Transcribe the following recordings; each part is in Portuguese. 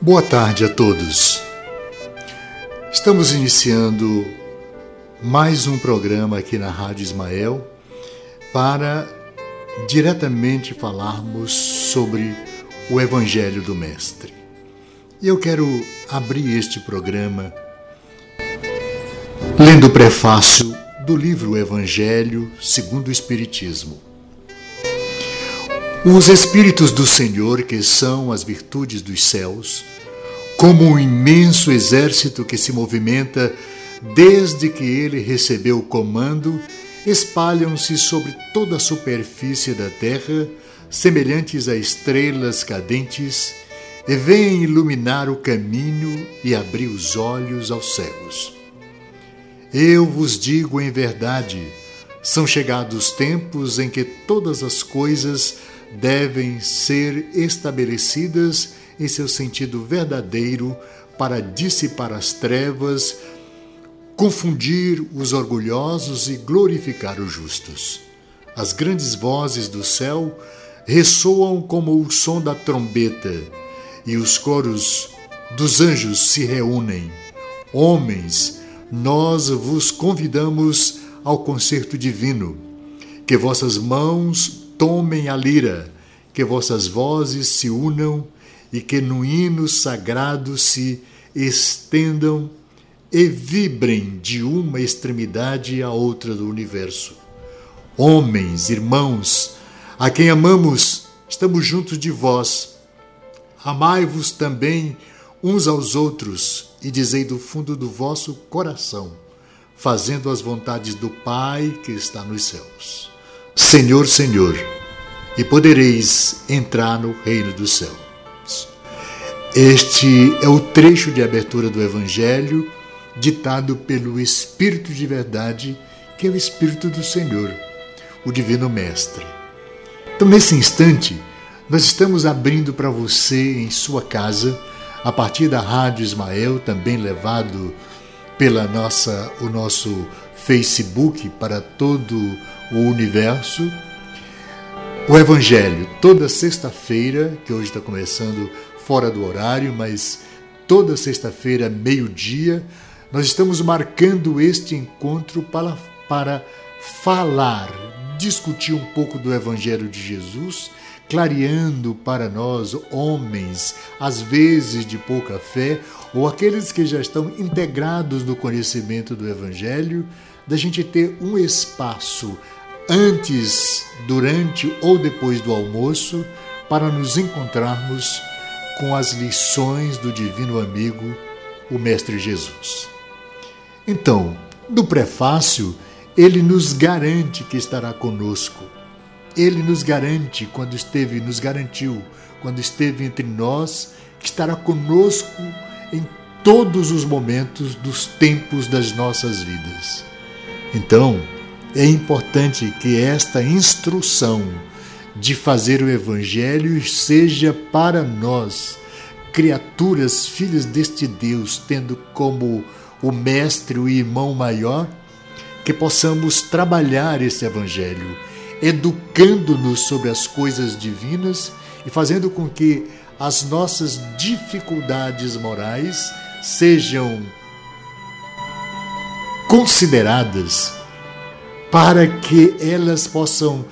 Boa tarde a todos. Estamos iniciando mais um programa aqui na Rádio Ismael para diretamente falarmos sobre o Evangelho do Mestre. E eu quero abrir este programa lendo o prefácio do livro Evangelho segundo o Espiritismo. Os Espíritos do Senhor, que são as virtudes dos céus, como um imenso exército que se movimenta desde que ele recebeu o comando, espalham-se sobre toda a superfície da terra, semelhantes a estrelas cadentes, e vêm iluminar o caminho e abrir os olhos aos cegos. Eu vos digo em verdade, são chegados tempos em que todas as coisas devem ser estabelecidas em seu sentido verdadeiro para dissipar as trevas, confundir os orgulhosos e glorificar os justos. As grandes vozes do céu ressoam como o som da trombeta, e os coros dos anjos se reúnem. Homens, nós vos convidamos ao concerto divino. Que vossas mãos tomem a lira, que vossas vozes se unam e que no hino sagrado se estendam e vibrem de uma extremidade à outra do universo. Homens, irmãos, a quem amamos, estamos juntos de vós. Amai-vos também uns aos outros e dizei do fundo do vosso coração, fazendo as vontades do Pai que está nos céus. Senhor, Senhor, e podereis entrar no reino dos céus. Este é o trecho de abertura do Evangelho ditado pelo Espírito de Verdade, que é o Espírito do Senhor, o Divino Mestre. Então, nesse instante, nós estamos abrindo para você em sua casa, a partir da Rádio Ismael, também levado pela nossa o nosso Facebook para todo o universo. O Evangelho, toda sexta-feira, que hoje está começando fora do horário, mas toda sexta-feira, meio-dia, nós estamos marcando este encontro para, para falar, discutir um pouco do Evangelho de Jesus, clareando para nós, homens, às vezes de pouca fé, ou aqueles que já estão integrados no conhecimento do Evangelho, da gente ter um espaço antes, durante ou depois do almoço para nos encontrarmos com as lições do divino amigo, o Mestre Jesus. Então, no prefácio, ele nos garante que estará conosco. Ele nos garante quando esteve, nos garantiu quando esteve entre nós, que estará conosco em todos os momentos dos tempos das nossas vidas. Então, é importante que esta instrução de fazer o Evangelho seja para nós, criaturas, filhas deste Deus, tendo como o Mestre, o irmão maior, que possamos trabalhar esse Evangelho, educando-nos sobre as coisas divinas e fazendo com que as nossas dificuldades morais sejam consideradas para que elas possam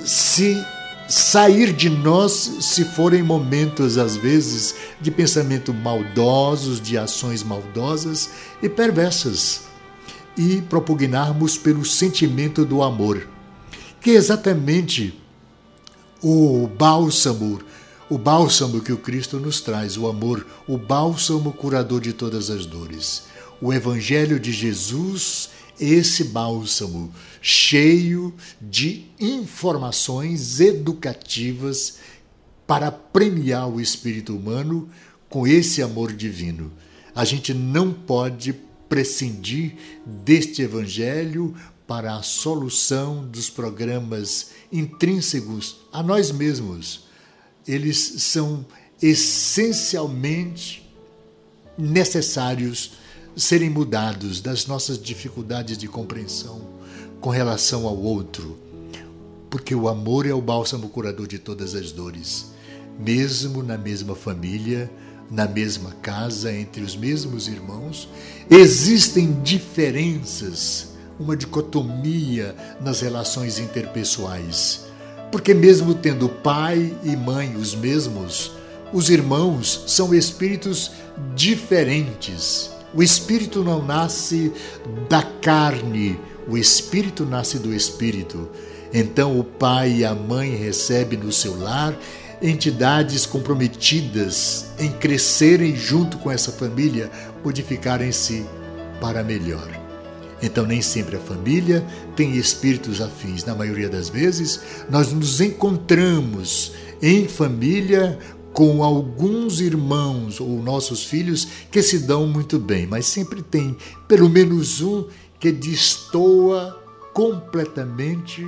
se sair de nós se forem momentos, às vezes, de pensamento maldosos, de ações maldosas e perversas, e propugnarmos pelo sentimento do amor, que é exatamente o bálsamo, o bálsamo que o Cristo nos traz, o amor, o bálsamo curador de todas as dores. O Evangelho de Jesus esse bálsamo cheio de informações educativas para premiar o espírito humano com esse amor divino. A gente não pode prescindir deste evangelho para a solução dos programas intrínsecos a nós mesmos. Eles são essencialmente necessários serem mudados das nossas dificuldades de compreensão com relação ao outro, porque o amor é o bálsamo curador de todas as dores. Mesmo na mesma família, na mesma casa, entre os mesmos irmãos, existem diferenças, uma dicotomia nas relações interpessoais. Porque, mesmo tendo pai e mãe os mesmos, os irmãos são espíritos diferentes. O espírito não nasce da carne, o espírito nasce do espírito. Então o pai e a mãe recebem no seu lar entidades comprometidas em crescerem junto com essa família, modificarem-se para melhor. Então, nem sempre a família tem espíritos afins. Na maioria das vezes, nós nos encontramos em família com alguns irmãos ou nossos filhos que se dão muito bem, mas sempre tem pelo menos um que destoa completamente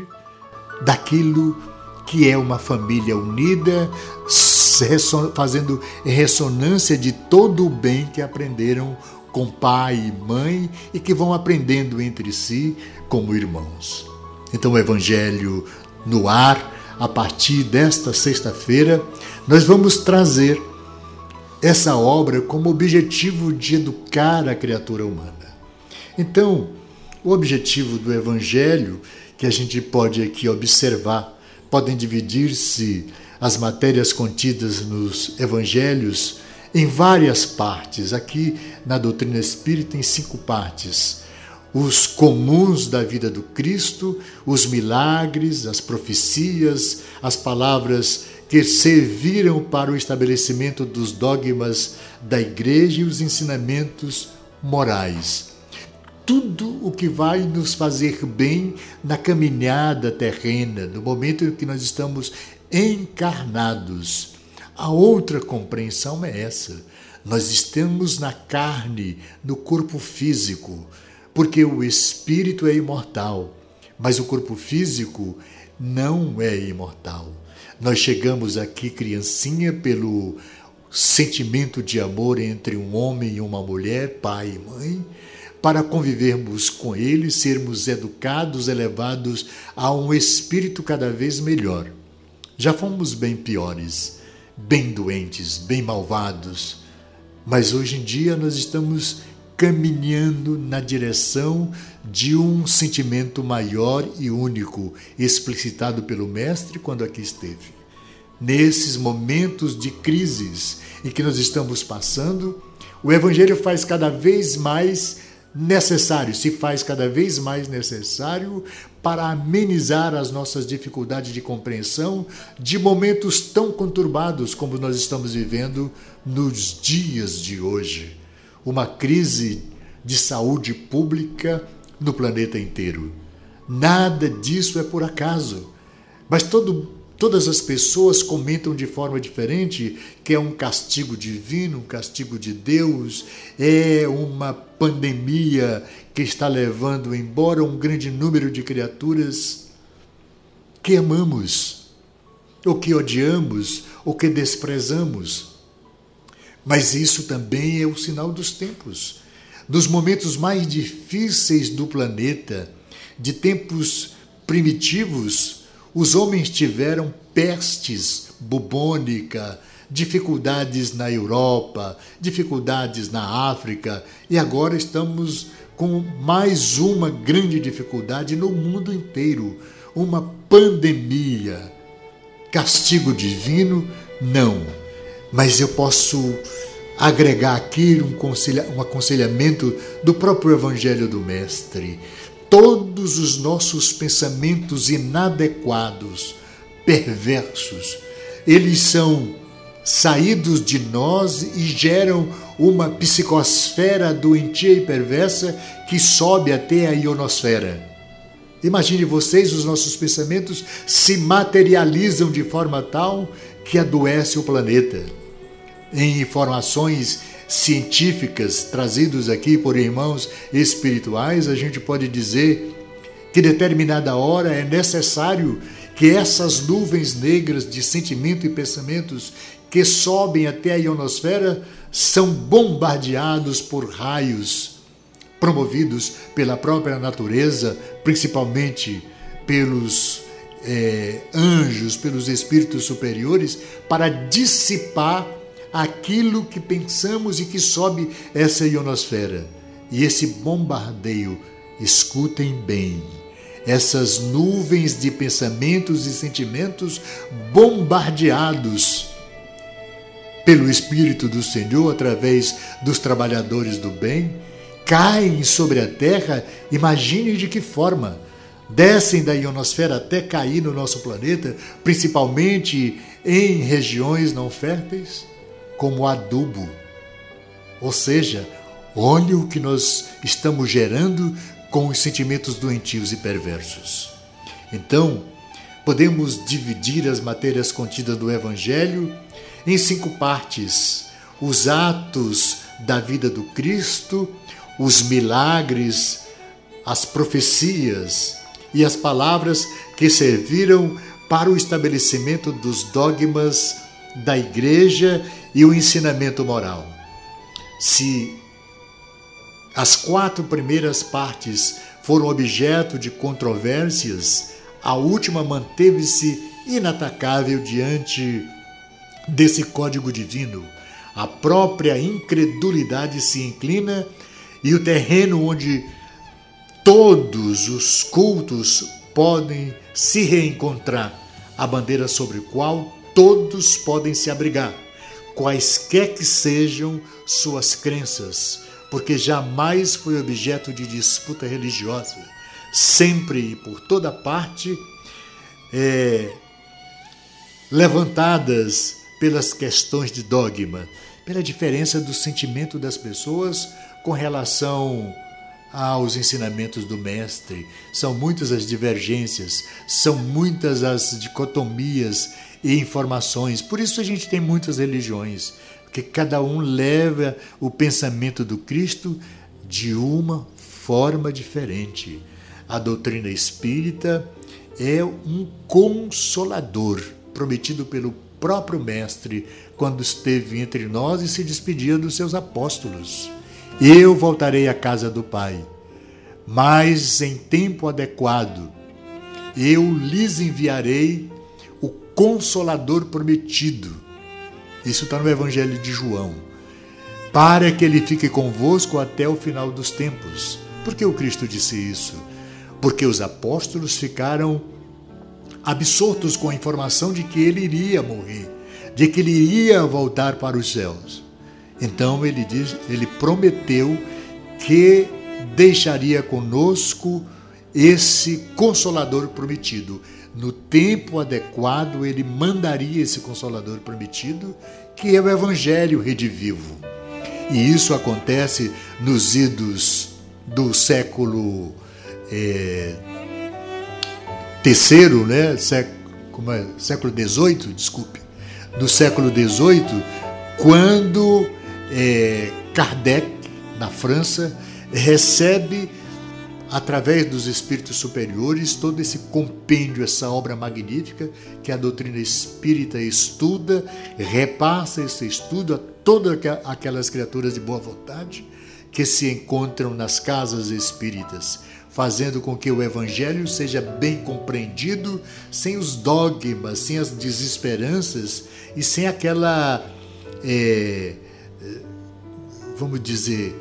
daquilo que é uma família unida, fazendo ressonância de todo o bem que aprenderam com pai e mãe e que vão aprendendo entre si como irmãos. Então, o Evangelho no ar, a partir desta sexta-feira, nós vamos trazer essa obra como objetivo de educar a criatura humana. Então, o objetivo do Evangelho que a gente pode aqui observar podem dividir-se as matérias contidas nos evangelhos em várias partes. Aqui na doutrina espírita, em cinco partes. Os comuns da vida do Cristo, os milagres, as profecias, as palavras que serviram para o estabelecimento dos dogmas da igreja e os ensinamentos morais tudo o que vai nos fazer bem na caminhada terrena, no momento em que nós estamos encarnados. A outra compreensão é essa. Nós estamos na carne, no corpo físico, porque o espírito é imortal, mas o corpo físico não é imortal. Nós chegamos aqui, criancinha, pelo sentimento de amor entre um homem e uma mulher, pai e mãe, para convivermos com Ele, sermos educados, elevados a um espírito cada vez melhor. Já fomos bem piores, bem doentes, bem malvados, mas hoje em dia nós estamos caminhando na direção de um sentimento maior e único, explicitado pelo Mestre quando aqui esteve. Nesses momentos de crises em que nós estamos passando, o Evangelho faz cada vez mais necessário, se faz cada vez mais necessário para amenizar as nossas dificuldades de compreensão de momentos tão conturbados como nós estamos vivendo nos dias de hoje. Uma crise de saúde pública no planeta inteiro. Nada disso é por acaso, mas todo Todas as pessoas comentam de forma diferente que é um castigo divino, um castigo de Deus, é uma pandemia que está levando embora um grande número de criaturas que amamos, ou que odiamos, ou que desprezamos. Mas isso também é o sinal dos tempos. Nos momentos mais difíceis do planeta, de tempos primitivos, os homens tiveram pestes bubônica, dificuldades na Europa, dificuldades na África e agora estamos com mais uma grande dificuldade no mundo inteiro uma pandemia. Castigo divino? Não. Mas eu posso agregar aqui um, aconselhamento do próprio Evangelho do Mestre todos os nossos pensamentos inadequados, perversos, eles são saídos de nós e geram uma psicosfera doentia e perversa que sobe até a ionosfera. Imagine vocês, os nossos pensamentos se materializam de forma tal que adoece o planeta. Em informações científicas trazidos aqui por irmãos espirituais, a gente pode dizer que determinada hora é necessário que essas nuvens negras de sentimento e pensamentos que sobem até a ionosfera são bombardeados por raios promovidos pela própria natureza, principalmente pelos é, anjos, pelos espíritos superiores, para dissipar aquilo que pensamos e que sobe essa ionosfera. E esse bombardeio, escutem bem, essas nuvens de pensamentos e sentimentos bombardeados pelo Espírito do Senhor através dos trabalhadores do bem, caem sobre a terra, imagine de que forma. Descem da ionosfera até cair no nosso planeta, principalmente em regiões não férteis, como adubo. Ou seja, olha o que nós estamos gerando com os sentimentos doentios e perversos. Então, podemos dividir as matérias contidas no Evangelho em cinco partes: os atos da vida do Cristo, os milagres, as profecias e as palavras que serviram para o estabelecimento dos dogmas da Igreja e o ensinamento moral. Se as quatro primeiras partes foram objeto de controvérsias, a última manteve-se inatacável diante desse código divino. A própria incredulidade se inclina e o terreno onde todos os cultos podem se reencontrar, a bandeira sobre a qual todos podem se abrigar, quaisquer que sejam suas crenças, porque jamais foi objeto de disputa religiosa. Sempre e por toda parte, é, levantadas pelas questões de dogma, pela diferença do sentimento das pessoas com relação aos ensinamentos do Mestre. São muitas as divergências, são muitas as dicotomias e informações. Por isso a gente tem muitas religiões, porque cada um leva o pensamento do Cristo de uma forma diferente. A doutrina espírita é um consolador prometido pelo próprio Mestre quando esteve entre nós e se despedia dos seus apóstolos. Eu voltarei à casa do Pai, mas em tempo adequado eu lhes enviarei o Consolador prometido. Isso está no Evangelho de João. Para que ele fique convosco até o final dos tempos. Por que o Cristo disse isso? Porque os apóstolos ficaram absortos com a informação de que ele iria morrer, de que ele iria voltar para os céus. Então ele diz, ele prometeu que deixaria conosco esse consolador prometido. No tempo adequado, ele mandaria esse consolador prometido, que é o evangelho redivivo. E isso acontece nos idos do século é, terceiro, né, século, é, século XVIII, desculpe, do século XVIII, quando é, Kardec, na França, recebe, através dos espíritos superiores, todo esse compêndio, essa obra magnífica que a doutrina espírita estuda, repassa esse estudo a todas aquelas criaturas de boa vontade que se encontram nas casas espíritas fazendo com que o Evangelho seja bem compreendido, sem os dogmas, sem as desesperanças e sem aquela, é, vamos dizer,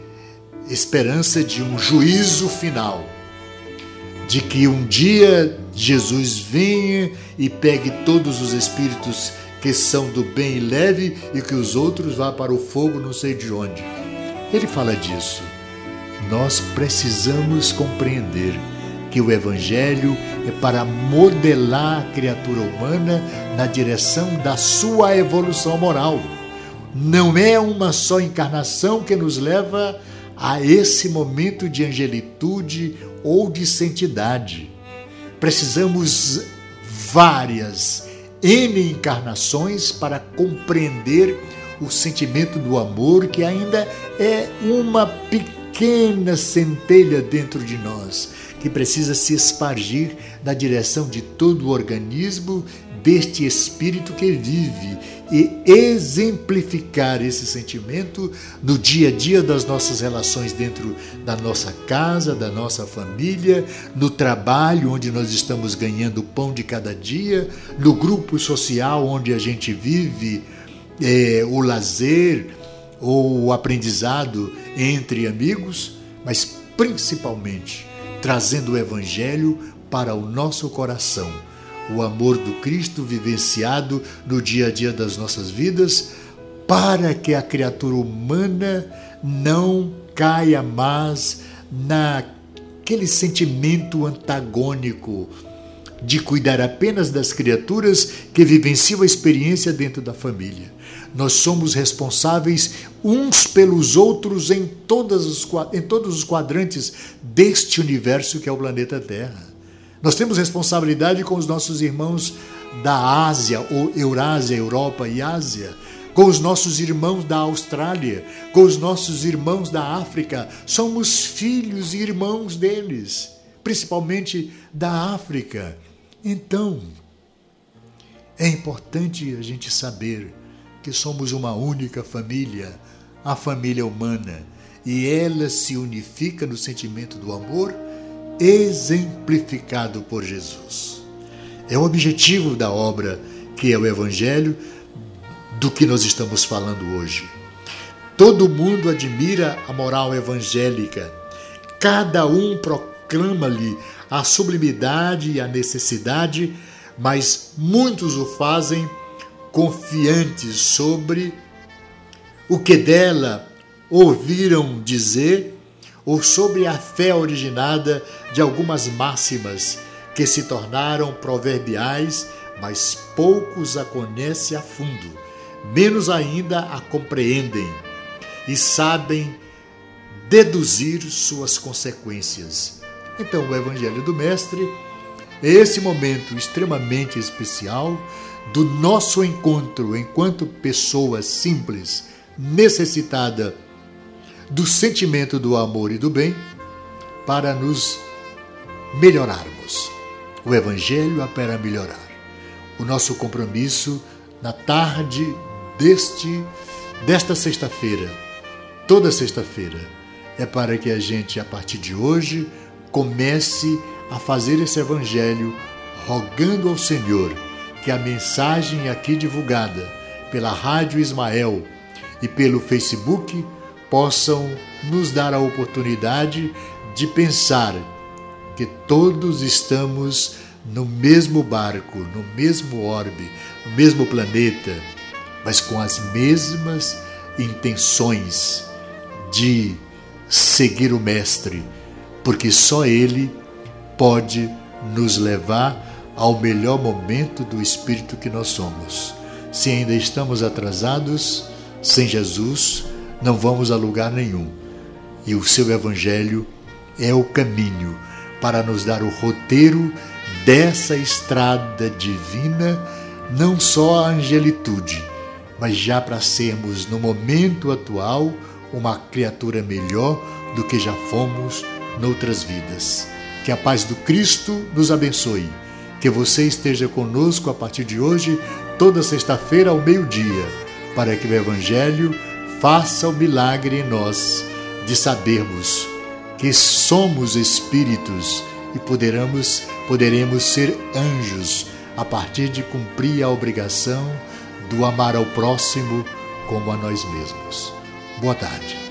esperança de um juízo final, de que um dia Jesus venha e pegue todos os espíritos que são do bem e leve e que os outros vá para o fogo não sei de onde. Ele fala disso nós precisamos compreender que o Evangelho é para modelar a criatura humana na direção da sua evolução moral. Não é uma só encarnação que nos leva a esse momento de angelitude ou de santidade. Precisamos várias N encarnações para compreender o sentimento do amor que ainda é uma pequena centelha dentro de nós que precisa se espargir na direção de todo o organismo deste espírito que vive e exemplificar esse sentimento no dia a dia das nossas relações dentro da nossa casa, da nossa família, no trabalho onde nós estamos ganhando o pão de cada dia, no grupo social onde a gente vive é, o lazer ou o aprendizado entre amigos, mas principalmente trazendo o Evangelho para o nosso coração, o amor do Cristo vivenciado no dia a dia das nossas vidas, para que a criatura humana não caia mais naquele sentimento antagônico de cuidar apenas das criaturas que vivenciam a experiência dentro da família. Nós somos responsáveis uns pelos outros em, todas os, em todos os quadrantes deste universo que é o planeta Terra. Nós temos responsabilidade com os nossos irmãos da Ásia, ou Eurásia, Europa e Ásia, com os nossos irmãos da Austrália, com os nossos irmãos da África. Somos filhos e irmãos deles, principalmente da África. Então, é importante a gente saber que somos uma única família, a família humana, e ela se unifica no sentimento do amor exemplificado por Jesus. É o objetivo da obra que é o Evangelho do que nós estamos falando hoje. Todo mundo admira a moral evangélica, cada um proclama-lhe a sublimidade e a necessidade, mas muitos o fazem confiantes sobre o que dela ouviram dizer ou sobre a fé originada de algumas máximas que se tornaram proverbiais, mas poucos a conhecem a fundo, menos ainda a compreendem e sabem deduzir suas consequências. Então, o Evangelho do Mestre é esse momento extremamente especial do nosso encontro enquanto pessoa simples, necessitada do sentimento do amor e do bem, para nos melhorarmos. O Evangelho é para melhorar. O nosso compromisso na tarde deste desta sexta-feira, toda sexta-feira, é para que a gente a partir de hoje comece a fazer esse evangelho rogando ao Senhor que a mensagem aqui divulgada pela Rádio Ismael e pelo Facebook possam nos dar a oportunidade de pensar que todos estamos no mesmo barco, no mesmo orbe, no mesmo planeta, mas com as mesmas intenções de seguir o Mestre porque só Ele pode nos levar ao melhor momento do espírito que nós somos. Se ainda estamos atrasados, sem Jesus, não vamos a lugar nenhum. E o seu Evangelho é o caminho para nos dar o roteiro dessa estrada divina, não só a angelitude, mas já para sermos, no momento atual, uma criatura melhor do que já fomos noutras vidas. Que a paz do Cristo nos abençoe. Que você esteja conosco a partir de hoje, toda sexta-feira ao meio-dia, para que o Evangelho faça o milagre em nós de sabermos que somos espíritos e poderemos, poderemos ser anjos a partir de cumprir a obrigação do amar ao próximo como a nós mesmos. Boa tarde.